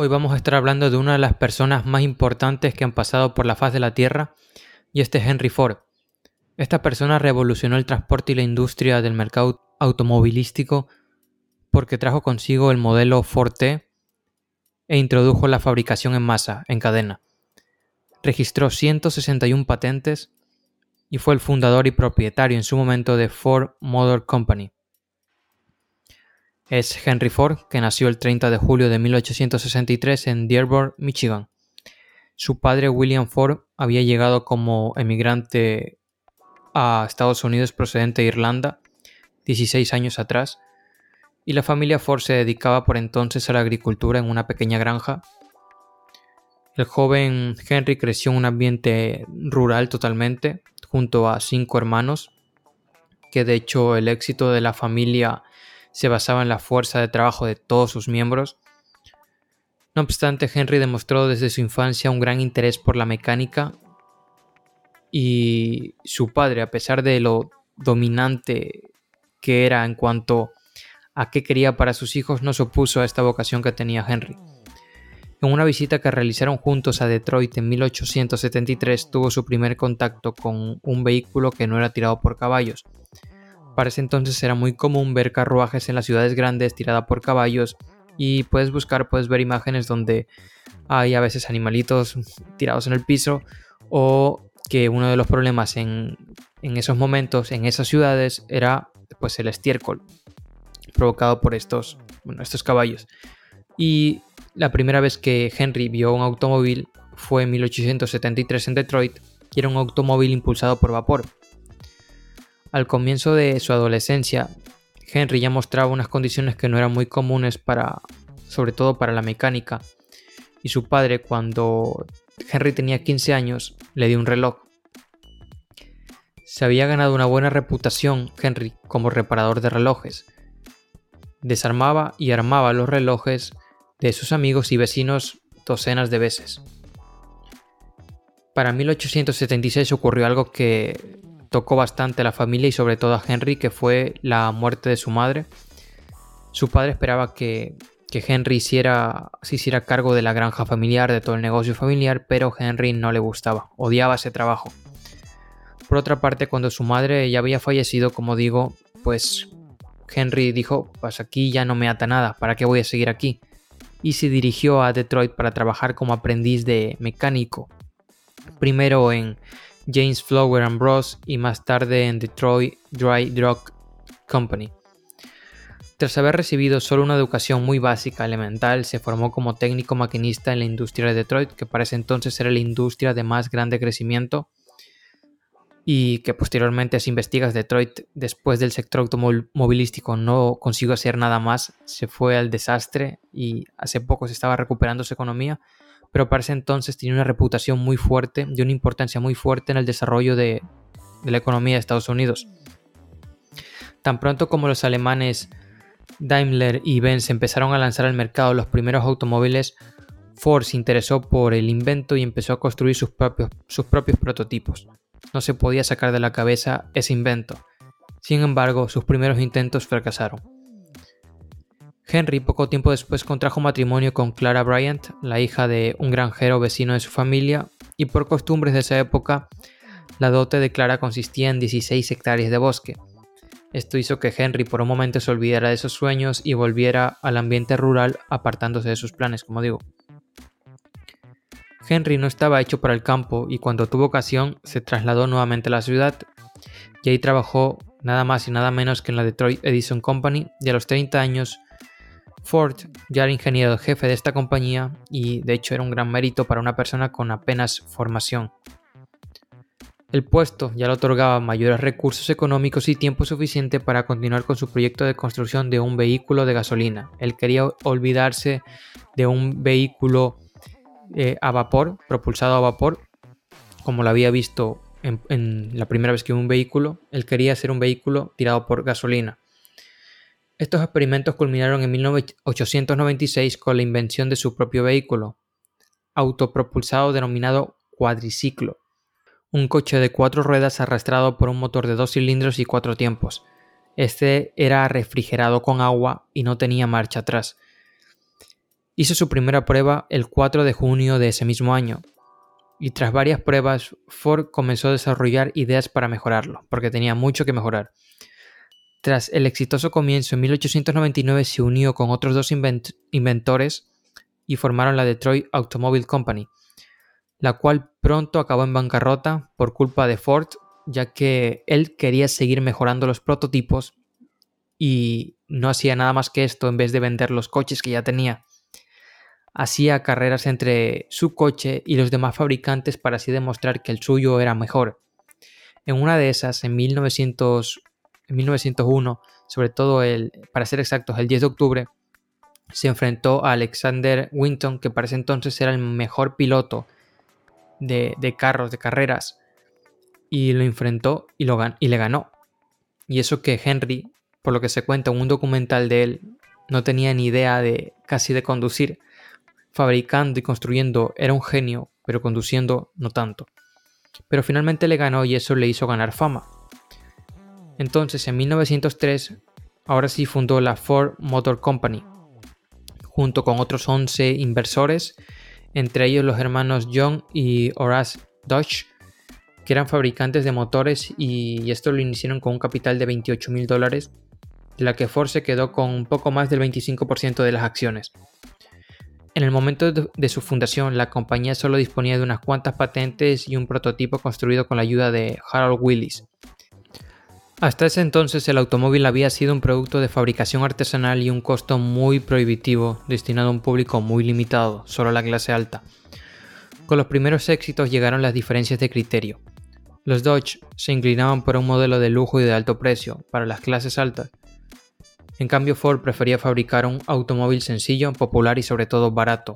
Hoy vamos a estar hablando de una de las personas más importantes que han pasado por la faz de la Tierra, y este es Henry Ford. Esta persona revolucionó el transporte y la industria del mercado automovilístico porque trajo consigo el modelo Ford T e introdujo la fabricación en masa, en cadena. Registró 161 patentes y fue el fundador y propietario en su momento de Ford Motor Company es Henry Ford, que nació el 30 de julio de 1863 en Dearborn, Michigan. Su padre William Ford había llegado como emigrante a Estados Unidos procedente de Irlanda 16 años atrás y la familia Ford se dedicaba por entonces a la agricultura en una pequeña granja. El joven Henry creció en un ambiente rural totalmente, junto a cinco hermanos, que de hecho el éxito de la familia se basaba en la fuerza de trabajo de todos sus miembros. No obstante, Henry demostró desde su infancia un gran interés por la mecánica y su padre, a pesar de lo dominante que era en cuanto a qué quería para sus hijos, no se opuso a esta vocación que tenía Henry. En una visita que realizaron juntos a Detroit en 1873 tuvo su primer contacto con un vehículo que no era tirado por caballos, para ese entonces era muy común ver carruajes en las ciudades grandes tirada por caballos y puedes buscar, puedes ver imágenes donde hay a veces animalitos tirados en el piso o que uno de los problemas en, esos momentos, en esas ciudades, era pues el estiércol provocado por estos, estos caballos. Y la primera vez que Henry vio un automóvil fue en 1873 en Detroit, y era un automóvil impulsado por vapor. Al comienzo de su adolescencia, Henry ya mostraba unas condiciones que no eran muy comunes para, sobre todo para la mecánica, y su padre cuando Henry tenía 15 años le dio un reloj. Se había ganado una buena reputación Henry como reparador de relojes. Desarmaba y armaba los relojes de sus amigos y vecinos docenas de veces. Para 1876 ocurrió algo que tocó bastante a la familia y sobre todo a Henry, que fue la muerte de su madre. Su padre esperaba que, Henry hiciera, se hiciera cargo de la granja familiar, de todo el negocio familiar, pero Henry no le gustaba, odiaba ese trabajo. Por otra parte, cuando su madre ya había fallecido, como digo, pues Henry dijo, pues aquí ya no me ata nada, ¿para qué voy a seguir aquí? Y se dirigió a Detroit para trabajar como aprendiz de mecánico. Primero en James Flower and Bros. y más tarde en Detroit Dry Drug Company. Tras haber recibido solo una educación muy básica, elemental, se formó como técnico maquinista en la industria de Detroit, que para ese entonces era la industria de más grande crecimiento y que posteriormente, si investigas Detroit, después del sector automovilístico no consiguió hacer nada más, se fue al desastre y hace poco se estaba recuperando su economía, pero para ese entonces tenía una reputación muy fuerte y una importancia muy fuerte en el desarrollo de, la economía de Estados Unidos. Tan pronto como los alemanes Daimler y Benz empezaron a lanzar al mercado los primeros automóviles, Ford se interesó por el invento y empezó a construir sus propios, sus propios prototipos. No se podía sacar de la cabeza ese invento. Sin embargo, sus primeros intentos fracasaron. Henry poco tiempo después contrajo matrimonio con Clara Bryant, la hija de un granjero vecino de su familia, y por costumbres de esa época, la dote de Clara consistía en 16 hectáreas de bosque. Esto hizo que Henry por un momento se olvidara de esos sueños y volviera al ambiente rural apartándose de sus planes, como digo. Henry no estaba hecho para el campo y cuando tuvo ocasión se trasladó nuevamente a la ciudad y ahí trabajó nada más y nada menos que en la Detroit Edison Company y a los 30 años Ford ya era ingeniero jefe de esta compañía y de hecho era un gran mérito para una persona con apenas formación. El puesto ya le otorgaba mayores recursos económicos y tiempo suficiente para continuar con su proyecto de construcción de un vehículo de gasolina. Él quería olvidarse de un vehículo eh, a vapor, propulsado a vapor, como lo había visto en, la primera vez que un vehículo. Él quería hacer un vehículo tirado por gasolina. Estos experimentos culminaron en 1896 con la invención de su propio vehículo, autopropulsado denominado cuadriciclo, un coche de cuatro ruedas arrastrado por un motor de dos cilindros y cuatro tiempos. Este era refrigerado con agua y no tenía marcha atrás. Hizo su primera prueba el 4 de junio de ese mismo año, y tras varias pruebas Ford comenzó a desarrollar ideas para mejorarlo, porque tenía mucho que mejorar. Tras el exitoso comienzo en 1899 se unió con otros dos inventores y formaron la Detroit Automobile Company, la cual pronto acabó en bancarrota por culpa de Ford, ya que él quería seguir mejorando los prototipos y no hacía nada más que esto en vez de vender los coches que ya tenía hacía carreras entre su coche y los demás fabricantes para así demostrar que el suyo era mejor. En una de esas, en, 1900, en 1901, sobre todo el, para ser exactos, el 10 de octubre, se enfrentó a Alexander Winton, que para ese entonces era el mejor piloto de, carros, de carreras, y lo enfrentó y, lo y le ganó. Y eso que Henry, por lo que se cuenta en un documental de él, no tenía ni idea de casi de conducir, fabricando y construyendo era un genio, pero conduciendo no tanto. Pero finalmente le ganó y eso le hizo ganar fama. Entonces, en 1903, ahora sí fundó la Ford Motor Company, junto con otros 11 inversores, entre ellos los hermanos John y Horace Dodge, que eran fabricantes de motores y esto lo iniciaron con un capital de 28 mil dólares, de la que Ford se quedó con un poco más del 25% de las acciones. En el momento de su fundación, la compañía solo disponía de unas cuantas patentes y un prototipo construido con la ayuda de Harold Willis. Hasta ese entonces el automóvil había sido un producto de fabricación artesanal y un costo muy prohibitivo, destinado a un público muy limitado, solo a la clase alta. Con los primeros éxitos llegaron las diferencias de criterio. Los Dodge se inclinaban por un modelo de lujo y de alto precio para las clases altas, en cambio, Ford prefería fabricar un automóvil sencillo, popular y sobre todo barato,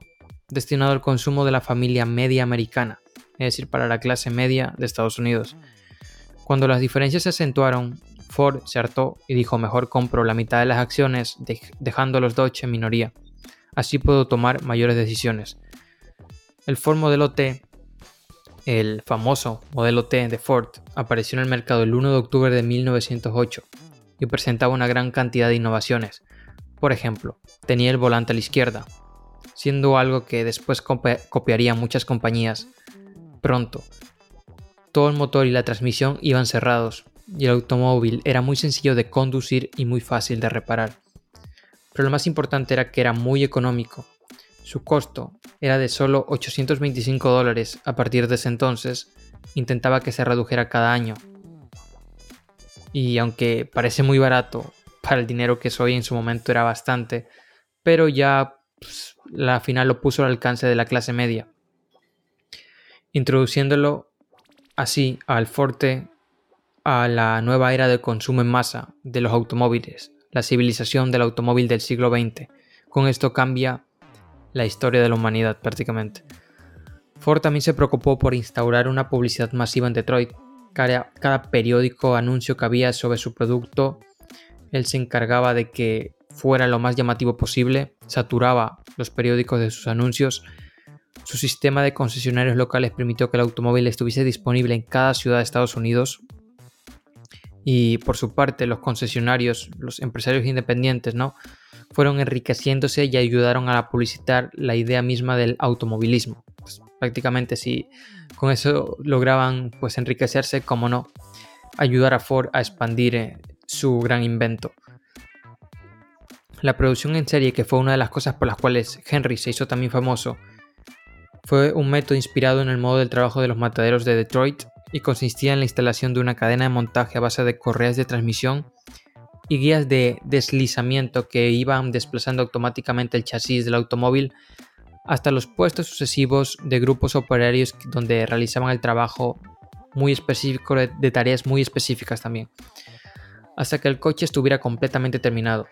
destinado al consumo de la familia media americana, es decir, para la clase media de Estados Unidos. Cuando las diferencias se acentuaron, Ford se hartó y dijo mejor compro la mitad de las acciones dejando a los Dodge en minoría. Así puedo tomar mayores decisiones. El Ford Modelo T, el famoso Modelo T de Ford, apareció en el mercado el 1 de octubre de 1908 y presentaba una gran cantidad de innovaciones. Por ejemplo, tenía el volante a la izquierda, siendo algo que después copiarían muchas compañías. Pronto, todo el motor y la transmisión iban cerrados, y el automóvil era muy sencillo de conducir y muy fácil de reparar. Pero lo más importante era que era muy económico. Su costo era de solo 825 dólares a partir de ese entonces, intentaba que se redujera cada año, y aunque parece muy barato para el dinero que soy en su momento era bastante, pero ya pues, la final lo puso al alcance de la clase media, introduciéndolo así al forte a la nueva era de consumo en masa de los automóviles, la civilización del automóvil del siglo XX. Con esto cambia la historia de la humanidad prácticamente. Ford también se preocupó por instaurar una publicidad masiva en Detroit, cada, periódico anuncio que había sobre su producto, él se encargaba de que fuera lo más llamativo posible, saturaba los periódicos de sus anuncios. Su sistema de concesionarios locales permitió que el automóvil estuviese disponible en cada ciudad de Estados Unidos. Y por su parte, los concesionarios, los empresarios independientes, ¿no? fueron enriqueciéndose y ayudaron a publicitar la idea misma del automovilismo. Pues, prácticamente si con eso lograban pues enriquecerse, como no, ayudar a Ford a expandir eh, su gran invento. La producción en serie, que fue una de las cosas por las cuales Henry se hizo también famoso, fue un método inspirado en el modo del trabajo de los mataderos de Detroit y consistía en la instalación de una cadena de montaje a base de correas de transmisión y guías de deslizamiento que iban desplazando automáticamente el chasis del automóvil hasta los puestos sucesivos de grupos operarios donde realizaban el trabajo muy específico de tareas muy específicas también, hasta que el coche estuviera completamente terminado.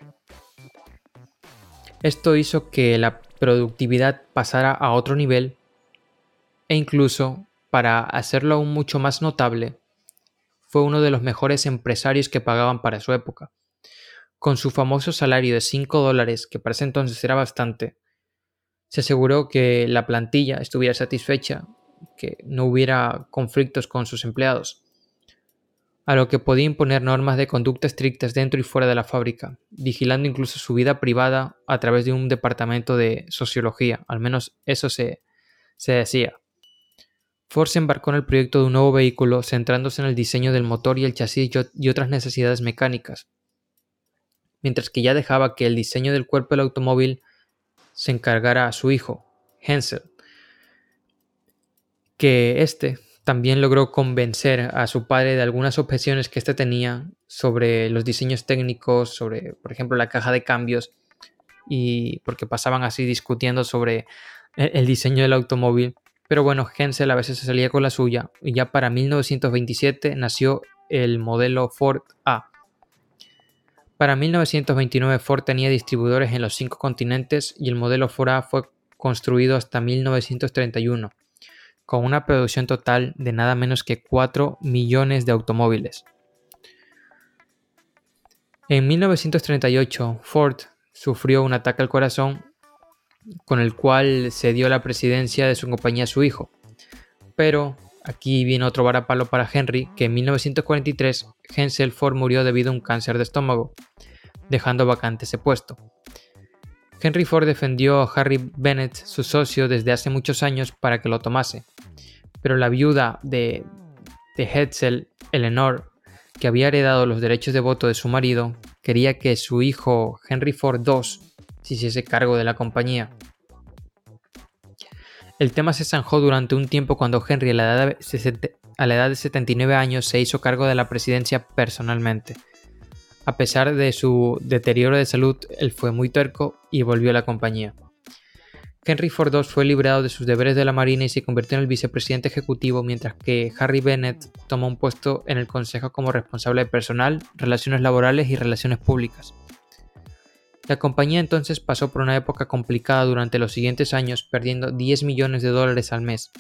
Esto hizo que la productividad pasara a otro nivel e incluso, para hacerlo aún mucho más notable, fue uno de los mejores empresarios que pagaban para su época. Con su famoso salario de 5 dólares, que para ese entonces era bastante, se aseguró que la plantilla estuviera satisfecha, que no hubiera conflictos con sus empleados, a lo que podía imponer normas de conducta estrictas dentro y fuera de la fábrica, vigilando incluso su vida privada a través de un departamento de sociología, al menos eso se, se decía. Ford se embarcó en el proyecto de un nuevo vehículo centrándose en el diseño del motor y el chasis y otras necesidades mecánicas, mientras que ya dejaba que el diseño del cuerpo del automóvil se encargara a su hijo, Hensel, que éste también logró convencer a su padre de algunas objeciones que éste tenía sobre los diseños técnicos, sobre, por ejemplo, la caja de cambios, y porque pasaban así discutiendo sobre el diseño del automóvil. Pero bueno, Hensel a veces se salía con la suya y ya para 1927 nació el modelo Ford A. Para 1929 Ford tenía distribuidores en los cinco continentes y el modelo Ford fue construido hasta 1931, con una producción total de nada menos que 4 millones de automóviles. En 1938 Ford sufrió un ataque al corazón con el cual se dio la presidencia de su compañía a su hijo. Pero aquí viene otro varapalo para Henry, que en 1943 Hensel Ford murió debido a un cáncer de estómago, dejando vacante ese puesto. Henry Ford defendió a Harry Bennett, su socio, desde hace muchos años para que lo tomase, pero la viuda de, de Hetzel, Eleanor, que había heredado los derechos de voto de su marido, quería que su hijo Henry Ford II se hiciese cargo de la compañía. El tema se zanjó durante un tiempo cuando Henry a la, edad de, a la edad de 79 años se hizo cargo de la presidencia personalmente. A pesar de su deterioro de salud, él fue muy terco y volvió a la compañía. Henry Ford II fue liberado de sus deberes de la Marina y se convirtió en el vicepresidente ejecutivo, mientras que Harry Bennett tomó un puesto en el Consejo como responsable de personal, relaciones laborales y relaciones públicas. La compañía entonces pasó por una época complicada durante los siguientes años, perdiendo 10 millones de dólares al mes.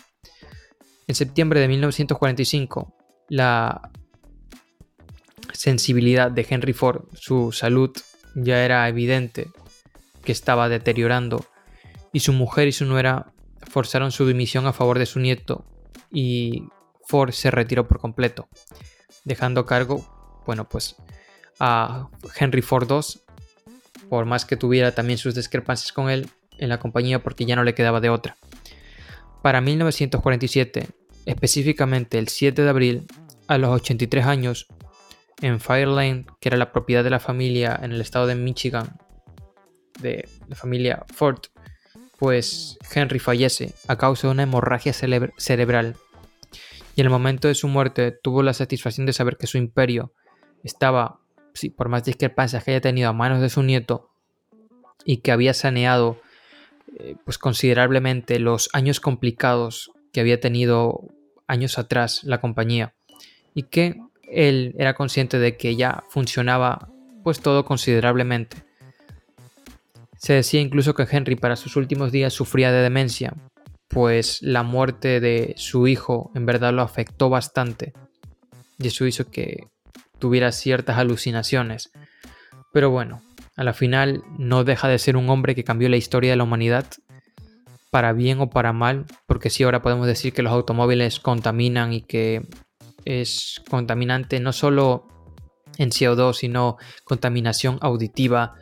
En septiembre de 1945, la sensibilidad de Henry Ford, su salud ya era evidente que estaba deteriorando y su mujer y su nuera forzaron su dimisión a favor de su nieto y Ford se retiró por completo, dejando a cargo, bueno, pues a Henry Ford II, por más que tuviera también sus discrepancias con él en la compañía porque ya no le quedaba de otra. Para 1947, específicamente el 7 de abril, a los 83 años, en Firelane, que era la propiedad de la familia en el estado de Michigan, de la familia Ford, pues Henry fallece a causa de una hemorragia cerebral. Y en el momento de su muerte tuvo la satisfacción de saber que su imperio estaba, sí, por más discrepancias que haya tenido a manos de su nieto, y que había saneado eh, pues considerablemente los años complicados que había tenido años atrás la compañía y que él era consciente de que ya funcionaba pues todo considerablemente. Se decía incluso que Henry para sus últimos días sufría de demencia, pues la muerte de su hijo en verdad lo afectó bastante y eso hizo que tuviera ciertas alucinaciones. Pero bueno, a la final no deja de ser un hombre que cambió la historia de la humanidad para bien o para mal, porque sí ahora podemos decir que los automóviles contaminan y que es contaminante no solo en CO2, sino contaminación auditiva.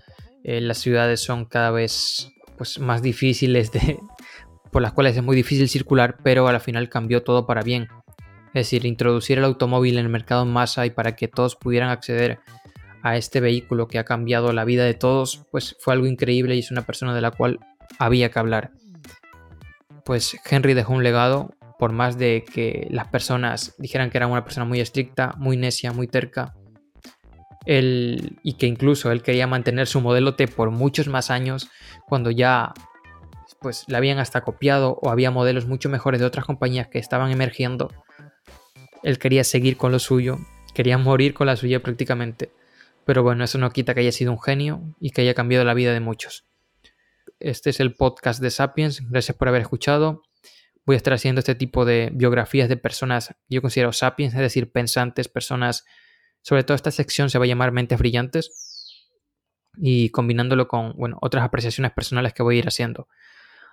Eh, las ciudades son cada vez pues, más difíciles de, por las cuales es muy difícil circular, pero al final cambió todo para bien. Es decir, introducir el automóvil en el mercado en masa y para que todos pudieran acceder a este vehículo que ha cambiado la vida de todos, pues fue algo increíble y es una persona de la cual había que hablar. Pues Henry dejó un legado por más de que las personas dijeran que era una persona muy estricta, muy necia, muy terca, él, y que incluso él quería mantener su modelo T por muchos más años, cuando ya pues la habían hasta copiado o había modelos mucho mejores de otras compañías que estaban emergiendo, él quería seguir con lo suyo, quería morir con la suya prácticamente. Pero bueno, eso no quita que haya sido un genio y que haya cambiado la vida de muchos. Este es el podcast de Sapiens. Gracias por haber escuchado voy a estar haciendo este tipo de biografías de personas yo considero sapiens, es decir, pensantes, personas, sobre todo esta sección se va a llamar mentes brillantes y combinándolo con, bueno, otras apreciaciones personales que voy a ir haciendo.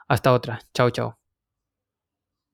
Hasta otra. Chao, chao.